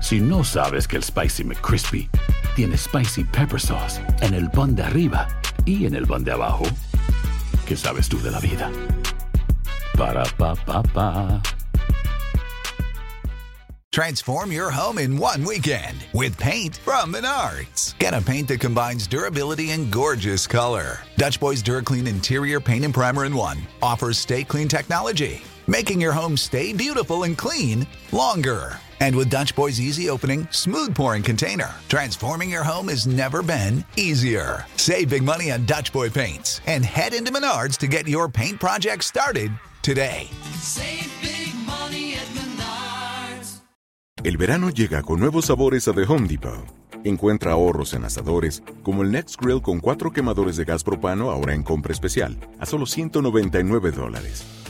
Si no sabes que el Spicy McCrispy tiene Spicy Pepper Sauce en el pan de arriba y en el pan de abajo, ¿qué sabes tú de la vida? Para, pa, pa, pa. Transform your home in one weekend with paint from Menards. Get a paint that combines durability and gorgeous color. Dutch Boys DuraClean Interior Paint and Primer in One offers stay clean technology, making your home stay beautiful and clean longer. And with Dutch Boy's easy opening, smooth pouring container, transforming your home has never been easier. Save big money on Dutch Boy paints and head into Menards to get your paint project started today. Save big money at Menards. El verano llega con nuevos sabores a The Home Depot. Encuentra ahorros en asadores, como el Next Grill con cuatro quemadores de gas propano ahora en compra especial, a solo 199 dólares.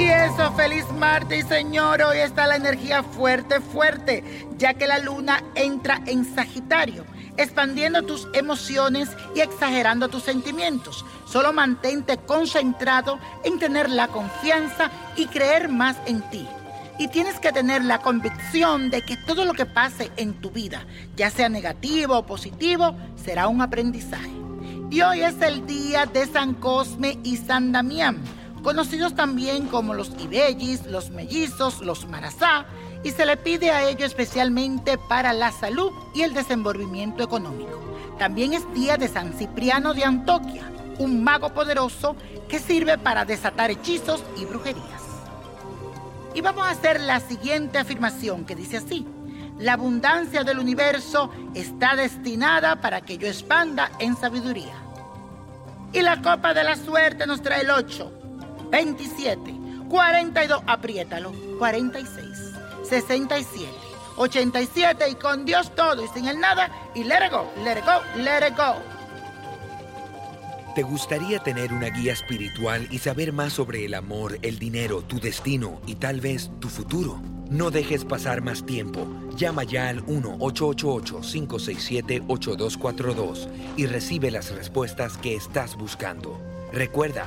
Y eso, feliz martes, señor. Hoy está la energía fuerte, fuerte, ya que la luna entra en Sagitario, expandiendo tus emociones y exagerando tus sentimientos. Solo mantente concentrado en tener la confianza y creer más en ti. Y tienes que tener la convicción de que todo lo que pase en tu vida, ya sea negativo o positivo, será un aprendizaje. Y hoy es el día de San Cosme y San Damián conocidos también como los ibellis, los mellizos, los marazá, y se le pide a ello especialmente para la salud y el desenvolvimiento económico. También es día de San Cipriano de Antoquia, un mago poderoso que sirve para desatar hechizos y brujerías. Y vamos a hacer la siguiente afirmación que dice así. La abundancia del universo está destinada para que yo expanda en sabiduría. Y la copa de la suerte nos trae el 8, 27, 42, apriétalo, 46, 67, 87 y con Dios todo y sin el nada y let it go, let it go, let it go. ¿Te gustaría tener una guía espiritual y saber más sobre el amor, el dinero, tu destino y tal vez tu futuro? No dejes pasar más tiempo. Llama ya al 1-888-567-8242 y recibe las respuestas que estás buscando. Recuerda,